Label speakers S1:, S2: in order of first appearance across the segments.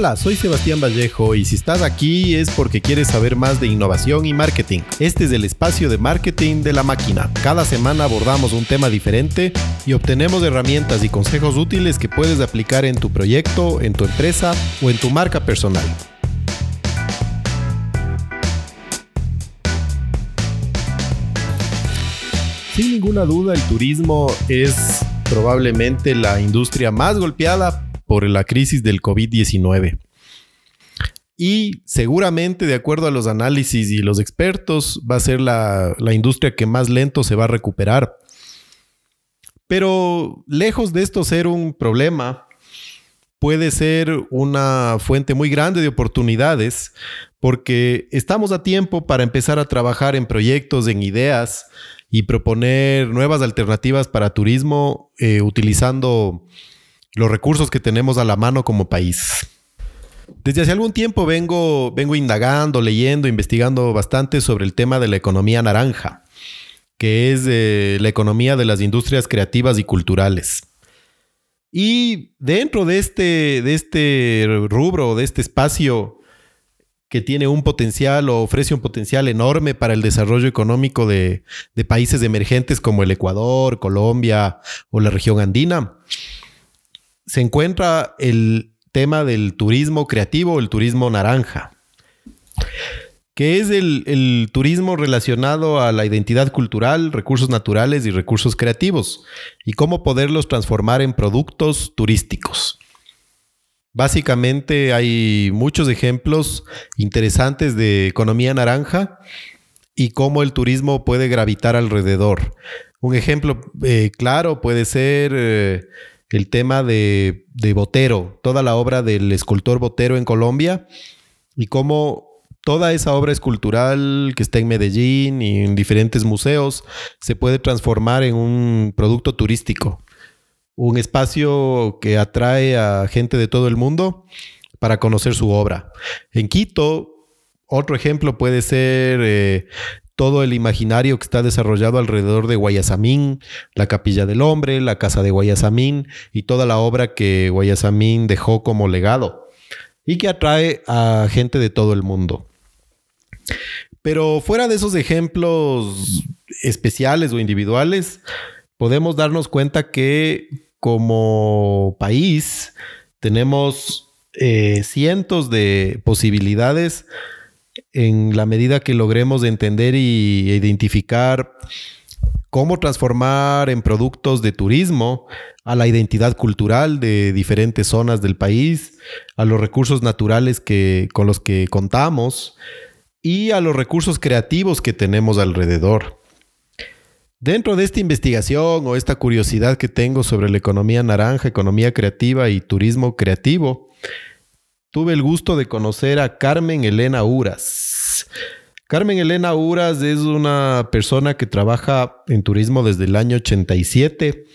S1: Hola, soy Sebastián Vallejo y si estás aquí es porque quieres saber más de innovación y marketing. Este es el espacio de marketing de la máquina. Cada semana abordamos un tema diferente y obtenemos herramientas y consejos útiles que puedes aplicar en tu proyecto, en tu empresa o en tu marca personal. Sin ninguna duda, el turismo es probablemente la industria más golpeada por la crisis del COVID-19. Y seguramente, de acuerdo a los análisis y los expertos, va a ser la, la, industria que más lento se va a recuperar. Pero lejos de esto ser un problema, puede ser una fuente muy grande de oportunidades porque estamos a tiempo para empezar a trabajar en proyectos, en ideas y proponer nuevas alternativas para turismo eh, utilizando los recursos que tenemos a la mano como país. Desde hace algún tiempo vengo, vengo indagando, leyendo, investigando bastante sobre el tema de la economía naranja, que es eh, la economía de las industrias creativas y culturales. Y dentro de este, de este rubro, de este espacio que tiene un potencial o ofrece un potencial enorme para el desarrollo económico de, de países emergentes como el Ecuador, Colombia o la región andina, se encuentra el tema del turismo creativo, el turismo naranja, que es el, turismo relacionado a la identidad cultural, recursos naturales y recursos creativos, y cómo poderlos transformar en productos turísticos. Básicamente hay muchos ejemplos interesantes de economía naranja y cómo el turismo puede gravitar alrededor. Un ejemplo eh, claro puede ser eh, el tema de, Botero, toda la obra del escultor Botero en Colombia y cómo toda esa obra escultural que está en Medellín y en diferentes museos se puede transformar en un producto turístico, un espacio que atrae a gente de todo el mundo para conocer su obra. En Quito, otro ejemplo puede ser eh, todo el imaginario que está desarrollado alrededor de Guayasamín, la Capilla del Hombre, la Casa de Guayasamín y toda la obra que Guayasamín dejó como legado y que atrae a gente de todo el mundo. Pero fuera de esos ejemplos especiales o individuales, podemos darnos cuenta que como país tenemos eh, cientos de posibilidades en la medida que logremos entender y identificar cómo transformar en productos de turismo a la identidad cultural de diferentes zonas del país, a los recursos naturales que, con los que contamos y a los recursos creativos que tenemos alrededor. Dentro de esta investigación o esta curiosidad que tengo sobre la economía naranja, economía creativa y turismo creativo, tuve el gusto de conocer a Carmen Elena Uras. Carmen Elena Uras es una persona que trabaja en turismo desde el año 87.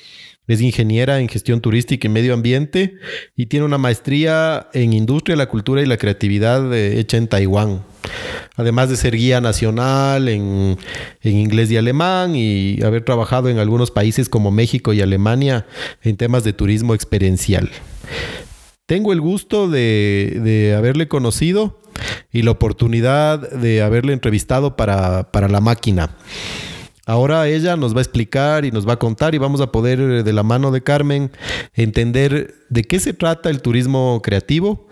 S1: Es ingeniera en gestión turística y medio ambiente y tiene una maestría en industria, la cultura y la creatividad hecha en Taiwán. Además de ser guía nacional en, en, inglés y alemán y haber trabajado en algunos países como México y Alemania en temas de turismo experiencial. Tengo el gusto de, haberle conocido y la oportunidad de haberle entrevistado para, la máquina. Ahora ella nos va a explicar y nos va a contar y vamos a poder de la mano de Carmen entender de qué se trata el turismo creativo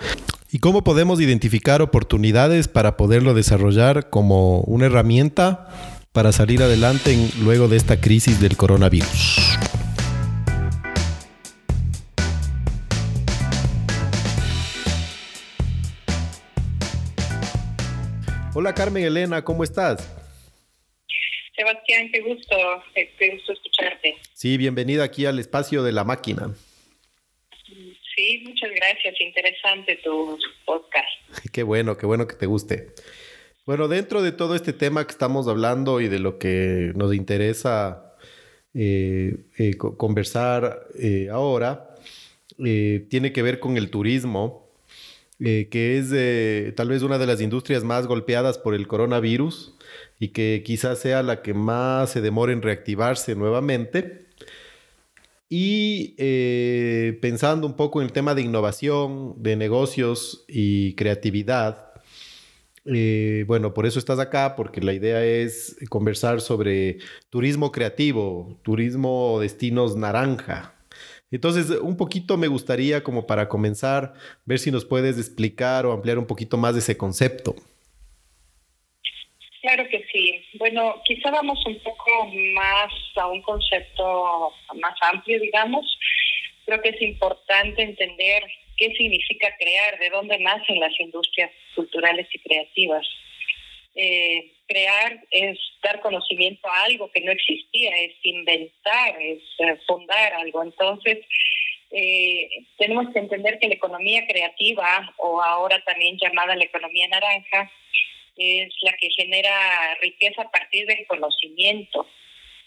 S1: y cómo podemos identificar oportunidades para poderlo desarrollar como una herramienta para salir adelante luego de esta crisis del coronavirus. Hola Carmen Elena, ¿cómo estás?
S2: Sebastián, qué gusto, qué gusto escucharte.
S1: Sí, bienvenida aquí al espacio de la máquina.
S2: Sí, muchas gracias, interesante tu podcast.
S1: Qué bueno, qué bueno que te guste. Bueno, dentro de todo este tema que estamos hablando y de lo que nos interesa eh, eh, conversar eh, ahora, tiene que ver con el turismo eh, que es tal vez una de las industrias más golpeadas por el coronavirus y que quizás sea la que más se demore en reactivarse nuevamente. Y eh, pensando un poco en el tema de innovación, de negocios y creatividad, eh, bueno, por eso estás acá, porque la idea es conversar sobre turismo creativo, turismo destinos naranja. Entonces, un poquito me gustaría, como para comenzar, ver si nos puedes explicar o ampliar un poquito más de ese concepto.
S2: Claro que sí. Bueno, quizá vamos un poco más a un concepto más amplio, digamos. Creo que es importante entender qué significa crear, de dónde nacen las industrias culturales y creativas. Eh, crear es dar conocimiento a algo que no existía, es inventar, es eh, fundar algo. Entonces, eh, tenemos que entender que la economía creativa, o ahora también llamada la economía naranja, es la que genera riqueza a partir del conocimiento,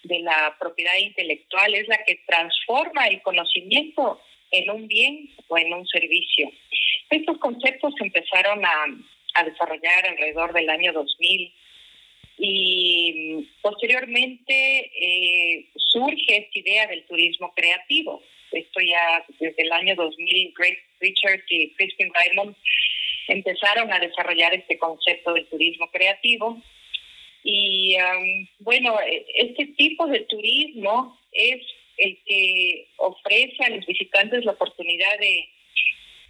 S2: de la propiedad intelectual, es la que transforma el conocimiento en un bien o en un servicio. Estos conceptos empezaron a, desarrollar alrededor del año 2000 y posteriormente eh, surge esta idea del turismo creativo. Esto ya desde el año 2000, Greg Richards y Crispin Raymond empezaron a desarrollar este concepto del turismo creativo. Y um, bueno, este tipo de turismo es el que ofrece a los visitantes la oportunidad de,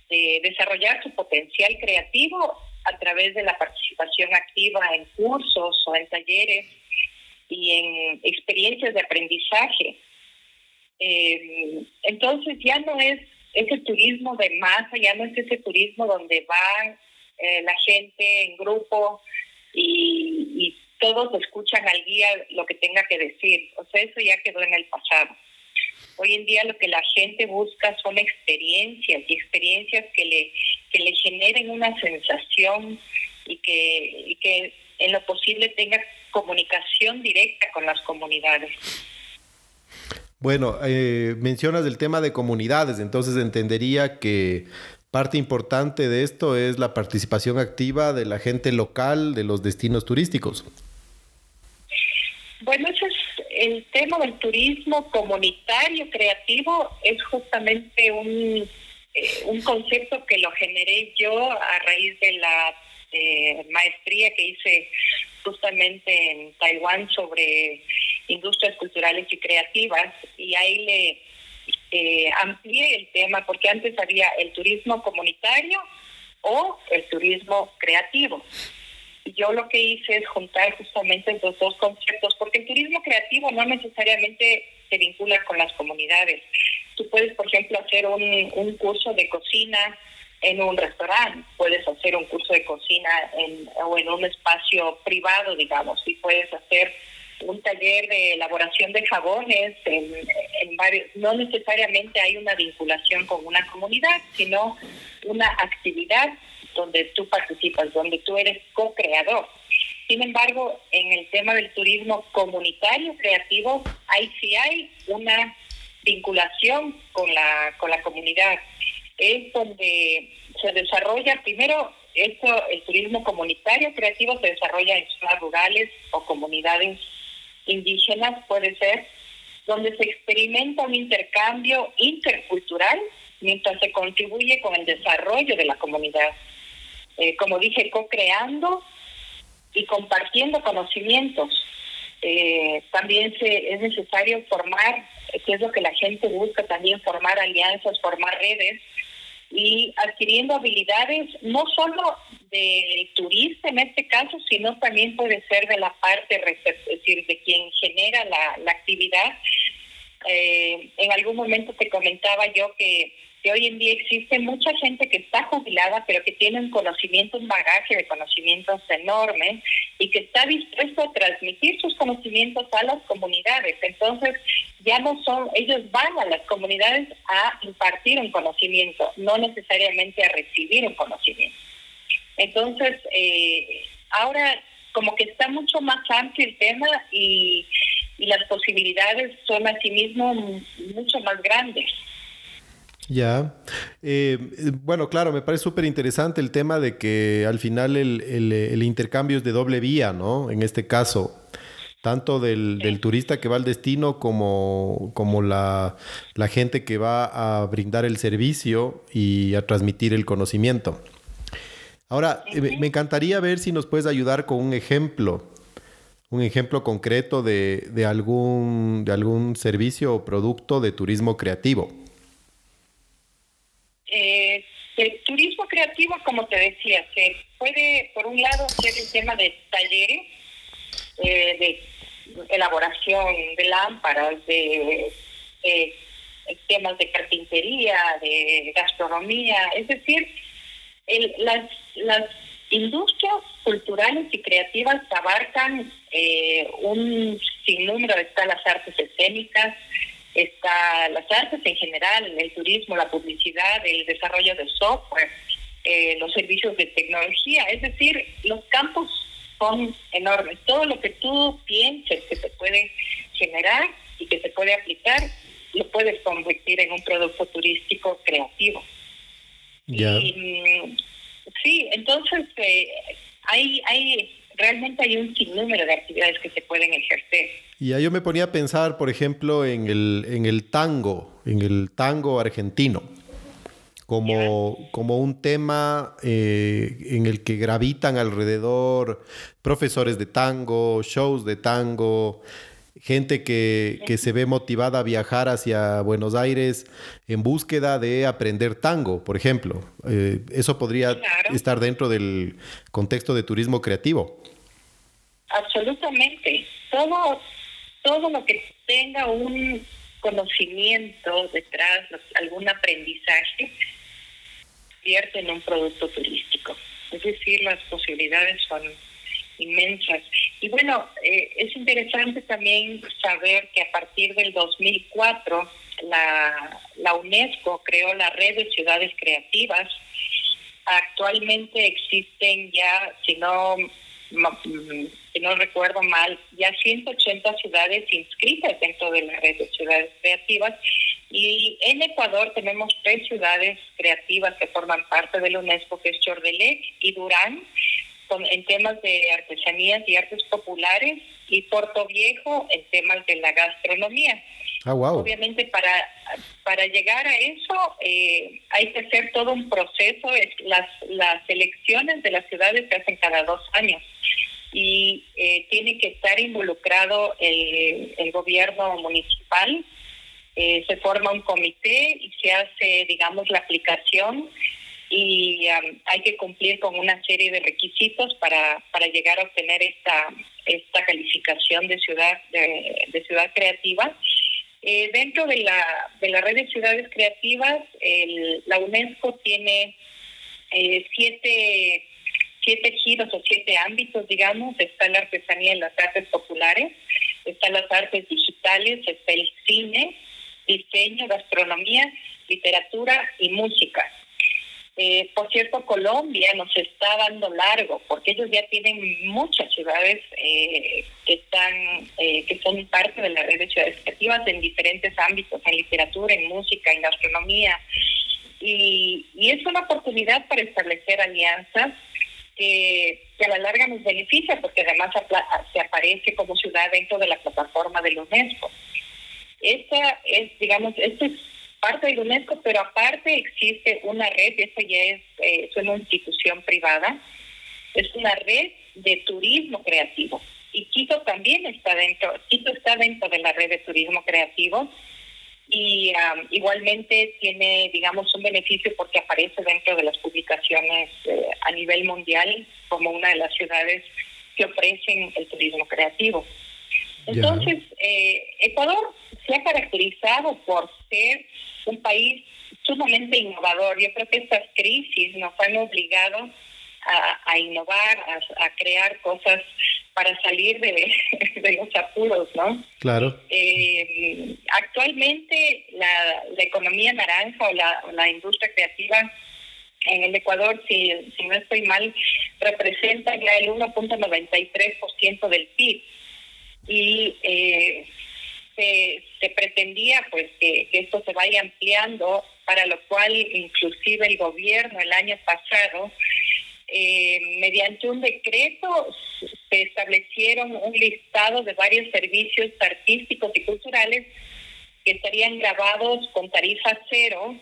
S2: desarrollar su potencial creativo a través de la participación activa en cursos o en talleres y en experiencias de aprendizaje. Eh, entonces ya no es ese turismo de masa, ya no es ese turismo donde va eh, la gente en grupo y todos escuchan al guía lo que tenga que decir. O sea, eso ya quedó en el pasado. Hoy en día lo que la gente busca son experiencias y experiencias que le, que le generen una sensación y que, y que en lo posible tenga comunicación directa con las comunidades.
S1: Bueno, eh, mencionas el tema de comunidades, entonces entendería que parte importante de esto es la participación activa de la gente local de los destinos turísticos.
S2: Bueno, es el tema del turismo comunitario creativo, es justamente un, eh, un concepto que lo generé yo a raíz de la eh, maestría que hice justamente en Taiwán sobre industrias culturales y creativas. Y ahí le eh, amplié el tema porque antes había el turismo comunitario o el turismo creativo yo lo que hice es juntar justamente estos dos conceptos, porque el turismo creativo no necesariamente se vincula con las comunidades. Tú puedes, por ejemplo, hacer un, un curso de cocina en un restaurante, puedes hacer un curso de cocina en, o en un espacio privado, digamos, y puedes hacer un taller de elaboración de jabones en varios, no necesariamente hay una vinculación con una comunidad, sino una actividad donde tú participas, donde tú eres co-creador. Sin embargo, en el tema del turismo comunitario creativo, ahí sí hay una vinculación con la, con la comunidad. Es donde se desarrolla, primero, esto, el turismo comunitario creativo se desarrolla en zonas rurales o comunidades indígenas, puede ser, donde se experimenta un intercambio intercultural mientras se contribuye con el desarrollo de la comunidad. Eh, como dije, co-creando y compartiendo conocimientos. Eh, también se, es necesario formar, que es lo que la gente busca, también formar alianzas, formar redes y adquiriendo habilidades no solo del turista en este caso, sino también puede ser de la parte, es decir, de quien genera la, la actividad. Eh, en algún momento te comentaba yo que hoy en día existe mucha gente que está jubilada, pero que tiene un conocimiento, un bagaje de conocimientos enorme y que está dispuesto a transmitir sus conocimientos a las comunidades. Entonces, ya no son, ellos van a las comunidades a impartir un conocimiento, no necesariamente a recibir un conocimiento. Entonces, eh, ahora como que está mucho más amplio el tema y, y las posibilidades son asimismo mucho más grandes.
S1: Ya. Eh, bueno, claro, me parece súper interesante el tema de que al final el, intercambio es de doble vía, ¿no? En este caso, tanto del, del, turista que va al destino como, como la, la, gente que va a brindar el servicio y a transmitir el conocimiento. Ahora, me encantaría ver si nos puedes ayudar con un ejemplo, un ejemplo concreto de, de algún, de algún servicio o producto de turismo creativo.
S2: Eh, el turismo creativo, como te decía, se puede, por un lado, ser el tema de talleres, eh, de elaboración de lámparas, de temas de carpintería, de gastronomía, es decir, las, las industrias culturales y creativas abarcan eh, un sinnúmero, están las artes escénicas, está las artes en general, el turismo, la publicidad, el desarrollo de software, eh, los servicios de tecnología, es decir, los campos son enormes. Todo lo que tú pienses que se puede generar y que se puede aplicar, lo puedes convertir en un producto turístico creativo. Mm, sí, entonces eh, hay, hay, realmente hay un sinnúmero de actividades que se pueden ejercer.
S1: Y yo me ponía a pensar, por ejemplo, en el, en el tango, en el tango argentino como, como un tema eh, en el que gravitan alrededor profesores de tango, shows de tango, gente que, se ve motivada a viajar hacia Buenos Aires en búsqueda de aprender tango, por ejemplo. Eh, eso podría estar dentro del contexto de turismo creativo.
S2: Absolutamente. Todo, todo lo que tenga un conocimiento detrás, algún aprendizaje, en un producto turístico. Es decir, las posibilidades son inmensas. Y bueno, eh, es interesante también saber que a partir del 2004 la, la UNESCO creó la red de ciudades creativas. Actualmente existen ya, si no si no recuerdo mal, ya 180 ciudades inscritas dentro de la red de ciudades creativas y en Ecuador tenemos tres ciudades creativas que forman parte de la UNESCO, que es Chordelé y Durán, en temas de artesanías y artes populares, y Puerto Viejo en temas de la gastronomía.
S1: Ah, wow.
S2: Obviamente para, para llegar a eso eh, hay que hacer todo un proceso. Las, las elecciones de las ciudades se hacen cada dos años y eh, tiene que estar involucrado el, gobierno municipal eh, se forma un comité y se hace, digamos, la aplicación y um, hay que cumplir con una serie de requisitos para, para llegar a obtener esta, esta calificación de ciudad, de, ciudad creativa. Eh, dentro de la, de la red de ciudades creativas, el, la UNESCO tiene eh, siete, siete giros o siete ámbitos, digamos. Está la artesanía y las artes populares, están las artes digitales, está el cine, diseño, gastronomía, literatura y música. Eh, por cierto, Colombia nos está dando largo porque ellos ya tienen muchas ciudades eh, que están, eh, que son parte de la red de ciudades creativas en diferentes ámbitos, en literatura, en música, en gastronomía. Y es una oportunidad para establecer alianzas que, a la larga nos beneficia porque además se aparece como ciudad dentro de la plataforma de la UNESCO. Esta es, digamos, esta es parte de UNESCO, pero aparte existe una red, esta ya es, eh, es una institución privada, es una red de turismo creativo. Y Quito también está dentro, Quito está dentro de la red de turismo creativo y igualmente tiene, digamos, un beneficio porque aparece dentro de las publicaciones eh, a nivel mundial como una de las ciudades que ofrecen el turismo creativo. Entonces, eh, Ecuador se ha caracterizado por ser un país sumamente innovador. Yo creo que estas crisis nos han obligado a, innovar, a, crear cosas para salir de, los apuros, ¿no?
S1: Claro.
S2: Eh, actualmente la, economía naranja o la, la industria creativa en el Ecuador, si, si no estoy mal, representa ya el 1.93% del PIB y eh, se, se, pretendía pues que, esto se vaya ampliando, para lo cual inclusive el gobierno el año pasado eh, mediante un decreto se establecieron un listado de varios servicios artísticos y culturales que estarían grabados con tarifa cero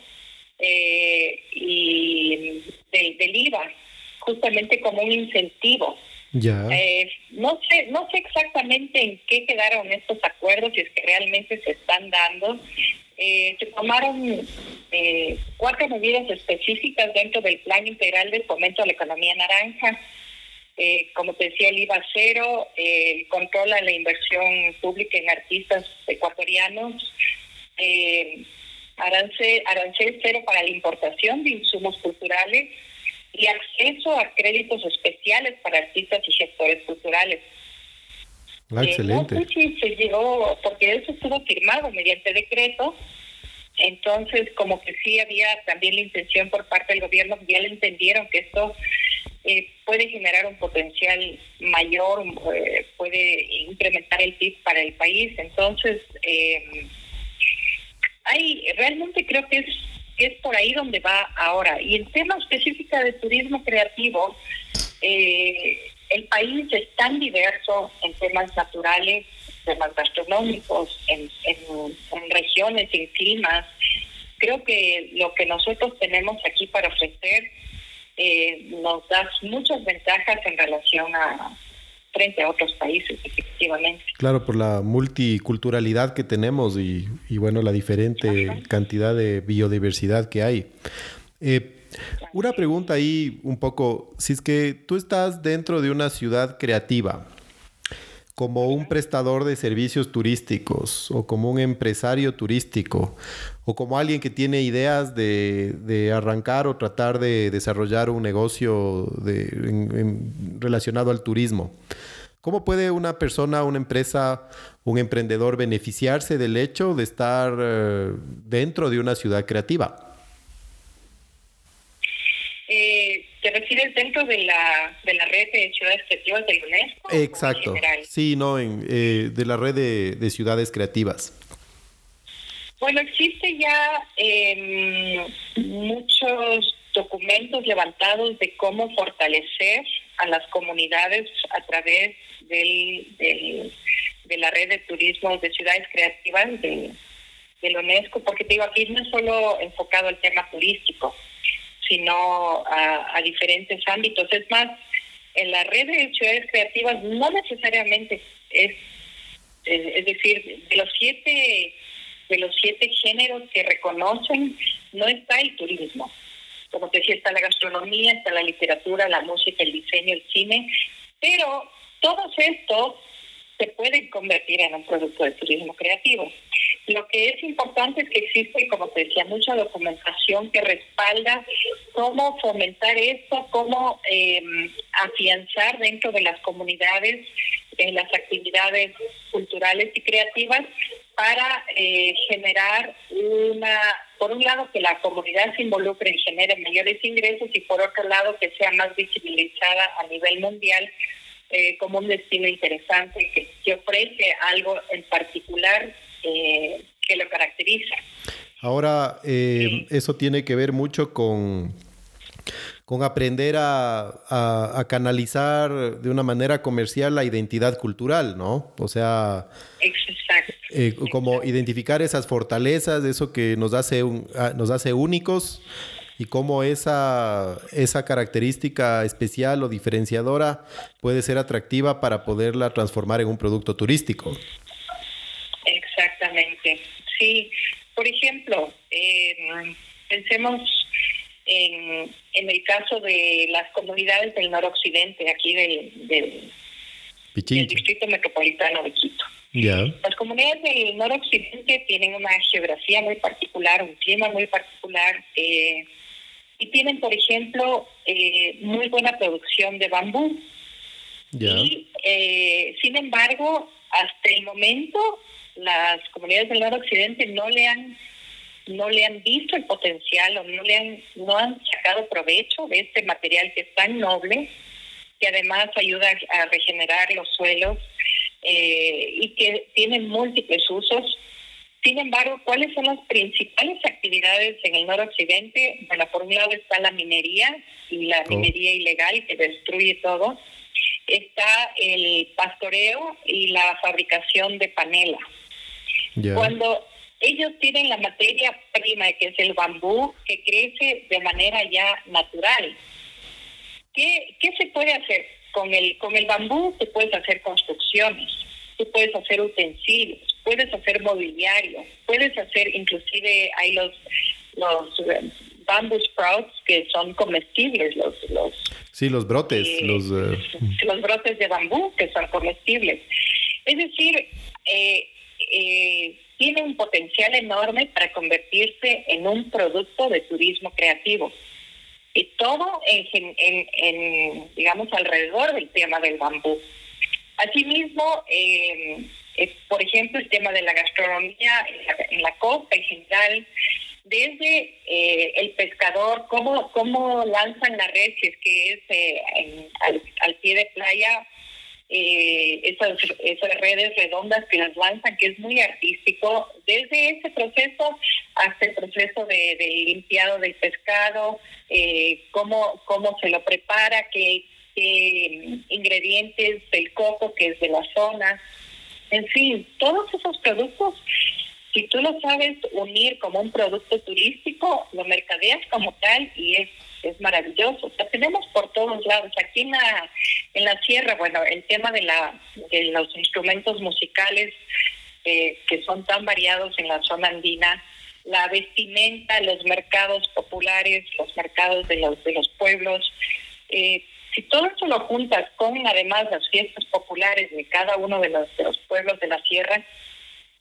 S2: eh, y del IVA, justamente como un incentivo.
S1: Ya.
S2: Eh, no sé, no sé exactamente en qué quedaron estos acuerdos, si es que realmente se están dando. Eh, se tomaron eh, cuatro medidas específicas dentro del Plan Integral de Fomento a la Economía Naranja. Eh, como te decía, el IVA cero, el control a la inversión pública en artistas ecuatorianos, arancel, arancel cero para la importación de insumos culturales y acceso a créditos especiales para artistas y gestores culturales.
S1: Ah, excelente.
S2: no sé si se llegó, porque eso estuvo firmado mediante decreto, entonces como que sí había también la intención por parte del gobierno, ya le entendieron que esto eh, puede generar un potencial mayor, eh, puede incrementar el PIB para el país, entonces eh, hay realmente creo que es que es por ahí donde va ahora. Y el tema específico de turismo creativo, eh, el país es tan diverso en temas naturales, temas gastronómicos, en, en, regiones, en climas. Creo que lo que nosotros tenemos aquí para ofrecer eh, nos da muchas ventajas en relación a, frente a otros países, efectivamente.
S1: Claro, por la multiculturalidad que tenemos y, bueno, la diferente cantidad de biodiversidad que hay. Eh, una pregunta ahí un poco, si es que tú estás dentro de una ciudad creativa, como un prestador de servicios turísticos o como un empresario turístico o como alguien que tiene ideas de, arrancar o tratar de desarrollar un negocio relacionado al turismo. ¿Cómo puede una persona, una empresa, un emprendedor beneficiarse del hecho de estar eh, dentro de una ciudad creativa?
S2: Eh, ¿Te refieres dentro de la, de la red de ciudades creativas de UNESCO?
S1: Exacto. Sí, no, en, eh, de la red de, ciudades creativas.
S2: Bueno, existe ya em, muchos documentos levantados de cómo fortalecer a las comunidades a través del, de la red de turismo de ciudades creativas de, la UNESCO, porque te digo, aquí no es solo enfocado al tema turístico, sino a, diferentes ámbitos. Es más, en la red de ciudades creativas no necesariamente es, es, decir, de los siete de los siete géneros que reconocen no está el turismo. Como te decía, está la gastronomía, está la literatura, la música, el diseño, el cine, pero todos estos se pueden convertir en un producto de turismo creativo. Lo que es importante es que existe, como te decía, mucha documentación que respalda cómo fomentar esto, cómo em, afianzar dentro de las comunidades en las actividades culturales y creativas para eh, generar una, por un lado, que la comunidad se involucre y genere mayores ingresos y por otro lado, que sea más visibilizada a nivel mundial eh, como un destino interesante que, que ofrece algo en particular eh, que lo caracteriza.
S1: Ahora, eh, eso tiene que ver mucho con, con aprender a, canalizar de una manera comercial la identidad cultural, ¿no? O sea, eh, como identificar esas fortalezas, eso que nos hace, nos hace únicos y cómo esa, esa característica especial o diferenciadora puede ser atractiva para poderla transformar en un producto turístico.
S2: Exactamente. Sí, por ejemplo, em, pensemos en, en el caso de las comunidades del noroccidente, aquí del, del, distrito metropolitano de Quito. Las comunidades del noroccidente tienen una geografía muy particular, un clima muy particular, eh, y tienen, por ejemplo, eh, muy buena producción de bambú. Y, eh, sin embargo, hasta el momento las comunidades del noroccidente no le han no le han visto el potencial o no le han no han sacado provecho de este material que es tan noble que además ayuda a regenerar los suelos eh, y que tiene múltiples usos Sin embargo, ¿cuáles son las principales actividades en el noroccidente? Bueno, por un lado está la minería y la oh. minería ilegal que destruye todo. Está el pastoreo y la fabricación de panela. Cuando ellos tienen la materia prima, que es el bambú, que crece de manera ya natural. ¿Qué, qué se puede hacer? Con el, con el bambú te puedes hacer construcciones, tú puedes hacer utensilios, puedes hacer mobiliario, puedes hacer inclusive hay los los eh, bamboo sprouts que son comestibles, los los
S1: sí los brotes,
S2: eh,
S1: los
S2: eh, los brotes de bambú que son comestibles. Es decir, eh, tiene un potencial enorme para convertirse en un producto de turismo creativo. Y todo en, en, digamos, alrededor del tema del bambú. Asimismo, eh, por ejemplo, el tema de la gastronomía en la, costa en general, desde eh, el pescador, cómo, cómo lanzan la red, que es eh, al, pie de playa, eh, esas, esas redes redondas que las lanzan, que es muy artístico, desde ese proceso hasta el proceso de, limpiado del pescado, eh, cómo, cómo se lo prepara, qué, ingredientes del coco que es de la zona, en fin, todos esos productos si tú lo sabes unir como un producto turístico, lo mercadeas como tal y es es maravilloso. O sea, tenemos por todos lados. Aquí en la, en la sierra, bueno, el tema de, la, de los instrumentos musicales eh, que son tan variados en la zona andina, la vestimenta, los mercados populares, los mercados de los, de los pueblos. Eh, si todo eso lo juntas con además las fiestas populares de cada uno de los, de los pueblos de la sierra,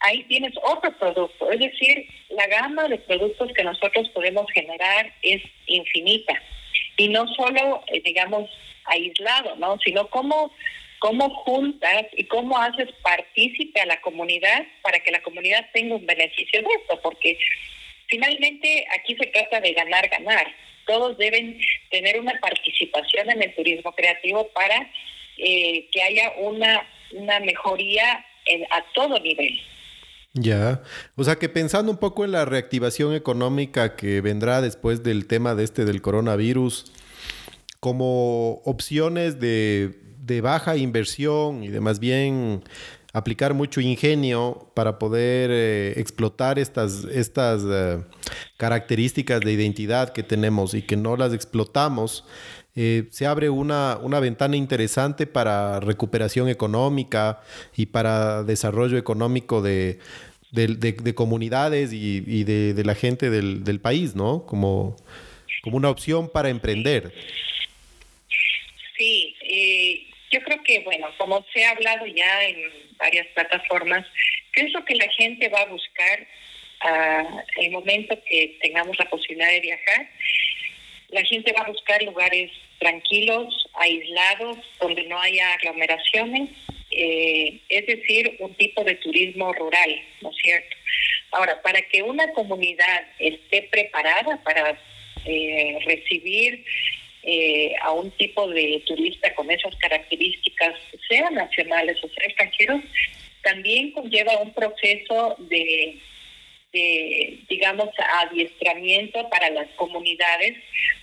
S2: ahí tienes otro producto. Es decir, la gama de productos que nosotros podemos generar es infinita. Y no solo, eh, digamos, aislado, ¿no? Sino cómo, cómo juntas y cómo haces partícipe a la comunidad para que la comunidad tenga un beneficio de esto. Porque finalmente aquí se trata de ganar, ganar. Todos deben tener una participación en el turismo creativo para eh, que haya una, una mejoría en, a todo nivel.
S1: Ya, o sea que pensando un poco en la reactivación económica que vendrá después del tema de este del coronavirus, como opciones de, baja inversión y de más bien aplicar mucho ingenio para poder eh, explotar estas, estas eh, características de identidad que tenemos y que no las explotamos, eh, se abre una, una, ventana interesante para recuperación económica y para desarrollo económico de, de, comunidades y, de, la gente del, país, ¿no? Como, como una opción para emprender.
S2: Sí, eh, yo creo que, bueno, como se ha hablado ya en varias plataformas, ¿qué es lo que la gente va a buscar uh, el momento que tengamos la posibilidad de viajar? La gente va a buscar lugares tranquilos, aislados, donde no haya aglomeraciones, eh, es decir, un tipo de turismo rural, ¿no es cierto? Ahora, para que una comunidad esté preparada para eh, recibir eh, a un tipo de turista con esas características, sean nacionales o sean extranjeros, también conlleva un proceso de de, digamos, adiestramiento para las comunidades.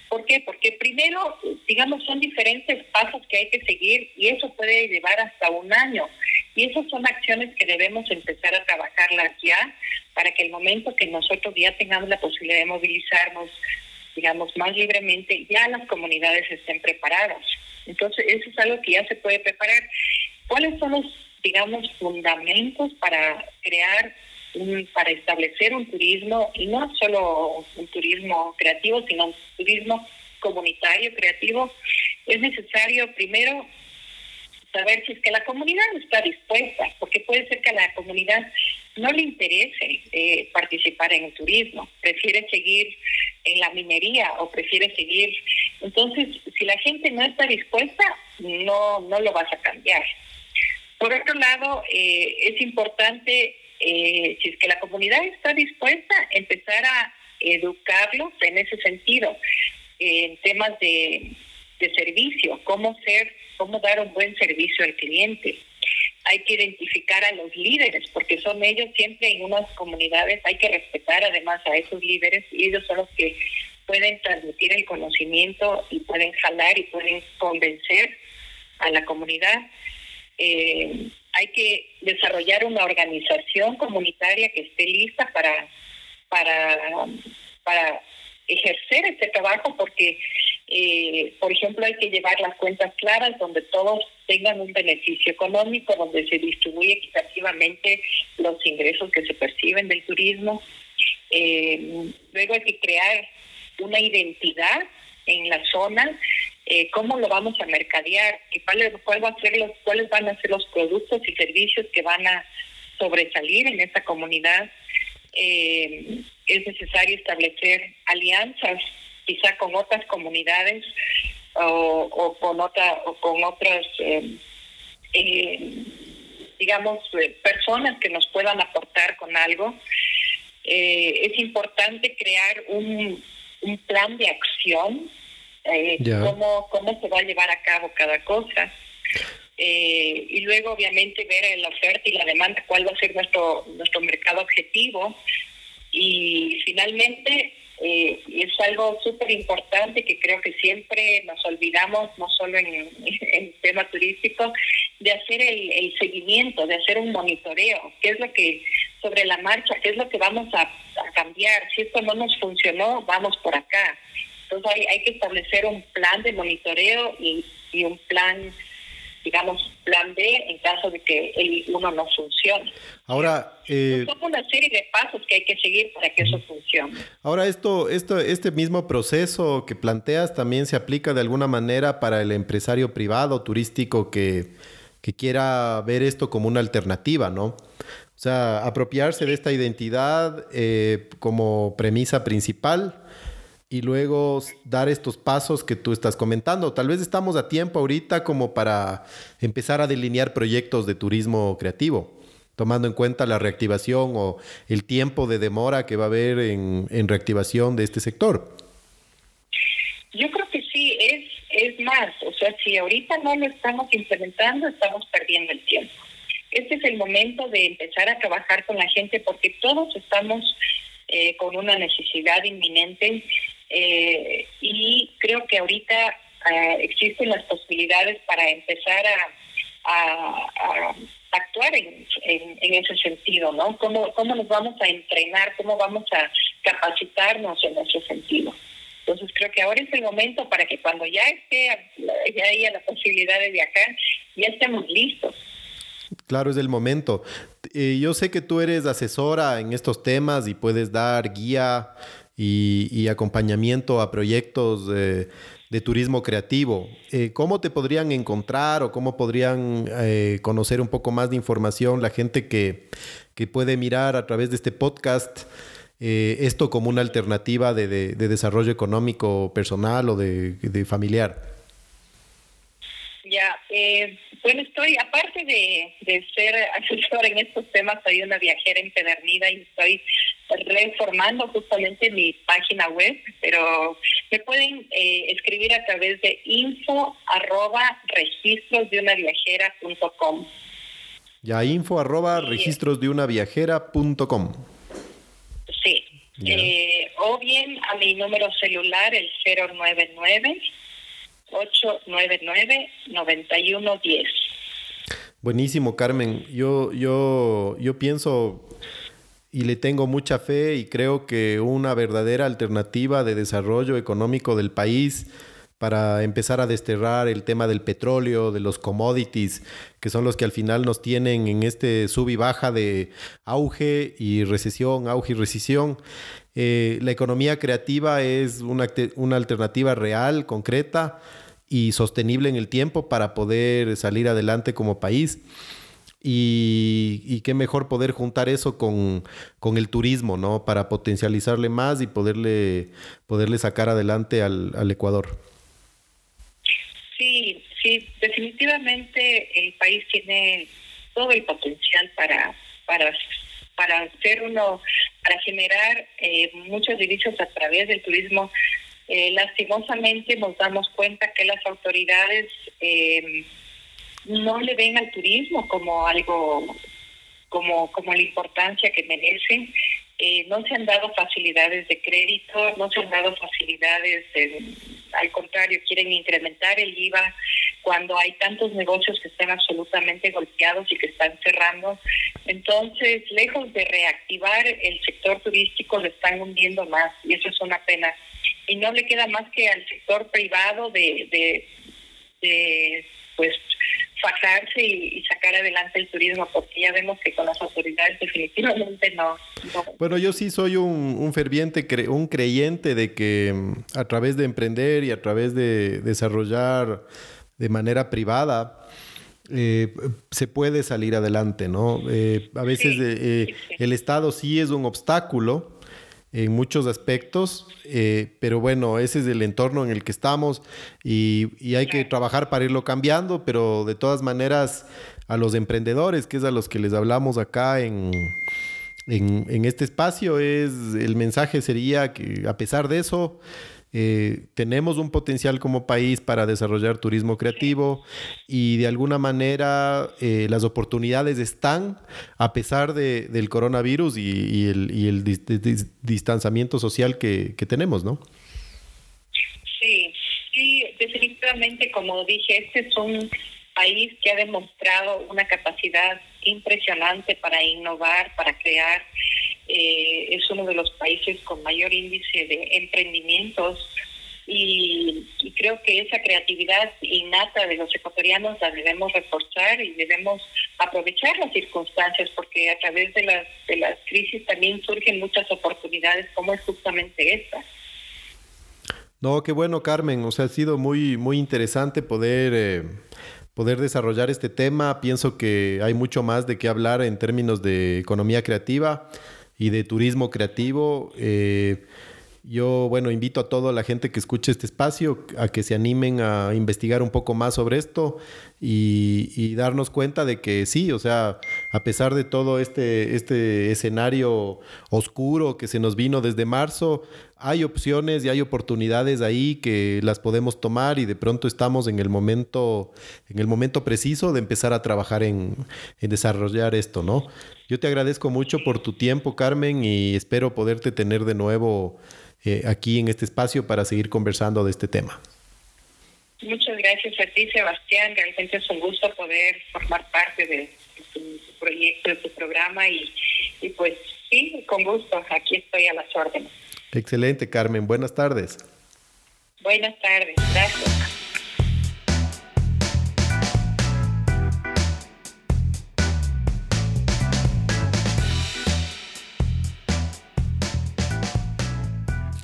S2: ¿Por qué? Porque primero, digamos, son diferentes pasos que hay que seguir y eso puede llevar hasta un año. Y esas son acciones que debemos empezar a trabajarlas ya para que el momento que nosotros ya tengamos la posibilidad de movilizarnos, digamos, más libremente, ya las comunidades estén preparadas. Entonces, eso es algo que ya se puede preparar. ¿Cuáles son los, digamos, fundamentos para crear para establecer un turismo, y no solo un turismo creativo, sino un turismo comunitario creativo, es necesario primero saber si es que la comunidad está dispuesta, porque puede ser que a la comunidad no le interese eh, participar en el turismo, prefiere seguir en la minería o prefiere seguir. Entonces, si la gente no está dispuesta, no, no lo vas a cambiar. Por otro lado, eh, es importante eh, si es que la comunidad está dispuesta, a empezar a educarlos en ese sentido, en temas de, servicio, cómo ser, cómo dar un buen servicio al cliente. hay que identificar a los líderes, porque son ellos siempre en unas comunidades, hay que respetar además a esos líderes y ellos son los que pueden transmitir el conocimiento y pueden jalar y pueden convencer a la comunidad. Eh, hay que desarrollar una organización comunitaria que esté lista para, para, para ejercer este trabajo porque, eh, por ejemplo, hay que llevar las cuentas claras donde todos tengan un beneficio económico, donde se distribuye equitativamente los ingresos que se perciben del turismo. Eh, luego hay que crear una identidad en la zona, eh, cómo lo vamos a mercadear, cuáles, cuál va a ser los, cuáles van a ser los productos y servicios que van a sobresalir en esta comunidad. Eh, es necesario establecer alianzas quizá con otras comunidades o, con otra o con otras eh, digamos personas que nos puedan aportar con algo es importante crear un plan de acción cómo, cómo se va a llevar a cabo cada cosa eh, y luego obviamente ver la oferta y la demanda, cuál va a ser nuestro, nuestro mercado objetivo. Y finalmente, eh, es algo súper importante que creo que siempre nos olvidamos, no solo en, el tema turístico, de hacer el, el, seguimiento, de hacer un monitoreo, qué es lo que, sobre la marcha, qué es lo que vamos a, a cambiar. Si esto no nos funcionó, vamos por acá. Entonces hay, hay que establecer un plan de monitoreo y, y un plan digamos, plan B en caso de que el uno no funcione.
S1: Ahora, eh,
S2: son una serie de pasos que hay que seguir para que eso funcione.
S1: Ahora, esto, esto, este mismo proceso que planteas también se aplica de alguna manera para el empresario privado turístico que, que quiera ver esto como una alternativa, ¿no? O sea, apropiarse de esta identidad eh, como premisa principal y luego dar estos pasos que tú estás comentando. Tal vez estamos a tiempo ahorita como para empezar a delinear proyectos de turismo creativo, tomando en cuenta la reactivación o el tiempo de demora que va a haber en, reactivación de este sector.
S2: Yo creo que sí, es, es más, o sea, si ahorita no lo estamos implementando, estamos perdiendo el tiempo. Este es el momento de empezar a trabajar con la gente porque todos estamos eh, con una necesidad inminente eh, y creo que ahorita eh, existen las posibilidades para empezar a, actuar en, ese sentido, ¿no? ¿Cómo, ¿Cómo nos vamos a entrenar? ¿Cómo vamos a capacitarnos en ese sentido? Entonces creo que ahora es el momento para que cuando ya esté, ya haya la posibilidad de viajar, ya estemos listos.
S1: Claro, es el momento. Eh, yo sé que tú eres asesora en estos temas y puedes dar guía y, acompañamiento a proyectos de, turismo creativo. Eh, ¿Cómo te podrían encontrar o cómo podrían eh, conocer un poco más de información la gente que, puede mirar a través de este podcast eh, esto como una alternativa de, desarrollo económico personal o de familiar?
S2: Ya, eh, bueno, estoy, aparte de, de ser asesora en estos temas, soy una viajera empedernida y estoy reformando justamente mi página web, pero me pueden eh, escribir a través de info arroba registros de una viajera punto com.
S1: Ya, info arroba registros de una viajera punto com.
S2: Sí, eh, o bien a mi número celular, el 099 899-9110.
S1: Buenísimo, Carmen. Yo, yo, yo pienso y le tengo mucha fe y creo que una verdadera alternativa de desarrollo económico del país para empezar a desterrar el tema del petróleo, de los commodities, que son los que al final nos tienen en este sub y baja de auge y recesión, auge y recesión. Eh, la economía creativa es una, una alternativa real, concreta, y sostenible en el tiempo para poder salir adelante como país. Y, qué mejor poder juntar eso con, el turismo, ¿no? Para potencializarle más y poderle, poderle sacar adelante al, al Ecuador.
S2: Sí, sí, definitivamente el país tiene todo el potencial para, para, para hacer uno, para generar eh, muchos divisas a través del turismo eh, lastimosamente nos damos cuenta que las autoridades eh, no le ven al turismo como algo, como, como la importancia que merece. Eh, no se han dado facilidades de crédito, no se han dado facilidades, al contrario, quieren incrementar el IVA cuando hay tantos negocios que están absolutamente golpeados y que están cerrando. Entonces, lejos de reactivar el sector turístico, lo están hundiendo más y eso es una pena. Y no le queda más que al sector privado de, de, de pues fajarse y, sacar adelante el turismo, porque ya vemos que con las autoridades definitivamente no.
S1: Bueno, yo sí soy un, un ferviente, un creyente de que mm, a través de emprender y a través de desarrollar de manera privada, eh, se puede salir adelante, ¿no? Eh, a veces eh, el Estado sí es un obstáculo, en muchos aspectos, eh, pero bueno, ese es el entorno en el que estamos y, hay que trabajar para irlo cambiando, pero de todas maneras a los emprendedores, que es a los que les hablamos acá en, en este espacio, es el mensaje sería que a pesar de eso, eh, tenemos un potencial como país para desarrollar turismo creativo y de alguna manera eh, las oportunidades están a pesar de, del coronavirus y, el, y el distanciamiento social que, que, tenemos, ¿no?
S2: Sí, sí, definitivamente, como dije, este es un país que ha demostrado una capacidad impresionante para innovar, para crear eh, es uno de los países con mayor índice de emprendimientos y, creo que esa creatividad innata de los ecuatorianos la debemos reforzar y debemos aprovechar las circunstancias porque a través de las, de las crisis también surgen muchas oportunidades como es justamente esta.
S1: No, qué bueno, Carmen. O sea, ha sido muy, muy interesante poder, eh, poder desarrollar este tema. Pienso que hay mucho más de qué hablar en términos de economía creativa y de turismo creativo. Eh, yo, bueno, invito a toda la gente que escuche este espacio a que se animen a investigar un poco más sobre esto y, darnos cuenta de que sí, o sea, a pesar de todo este, este escenario oscuro que se nos vino desde marzo, hay opciones y hay oportunidades ahí que las podemos tomar y de pronto estamos en el momento, en el momento preciso de empezar a trabajar en, desarrollar esto, ¿no? Yo te agradezco mucho por tu tiempo, Carmen, y espero poderte tener de nuevo eh, aquí en este espacio para seguir conversando de este tema.
S2: Muchas gracias a ti, Sebastián. Realmente es un gusto poder formar parte de, tu, proyecto, de tu programa y, y pues sí, con gusto, aquí estoy a las órdenes.
S1: Excelente, Carmen. Buenas tardes.
S2: Buenas tardes. Gracias.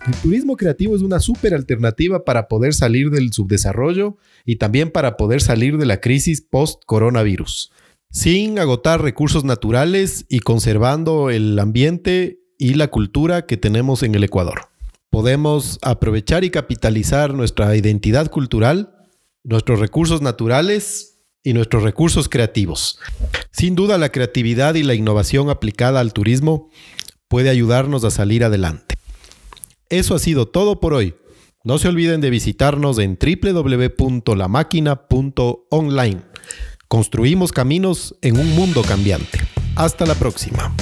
S1: El turismo creativo es una súper alternativa para poder salir del subdesarrollo y también para poder salir de la crisis post-coronavirus, sin agotar recursos naturales y conservando el ambiente y la cultura que tenemos en el Ecuador. Podemos aprovechar y capitalizar nuestra identidad cultural, nuestros recursos naturales y nuestros recursos creativos. Sin duda la creatividad y la innovación aplicada al turismo puede ayudarnos a salir adelante. Eso ha sido todo por hoy. No se olviden de visitarnos en www.lamáquina.online. Construimos caminos en un mundo cambiante. Hasta la próxima.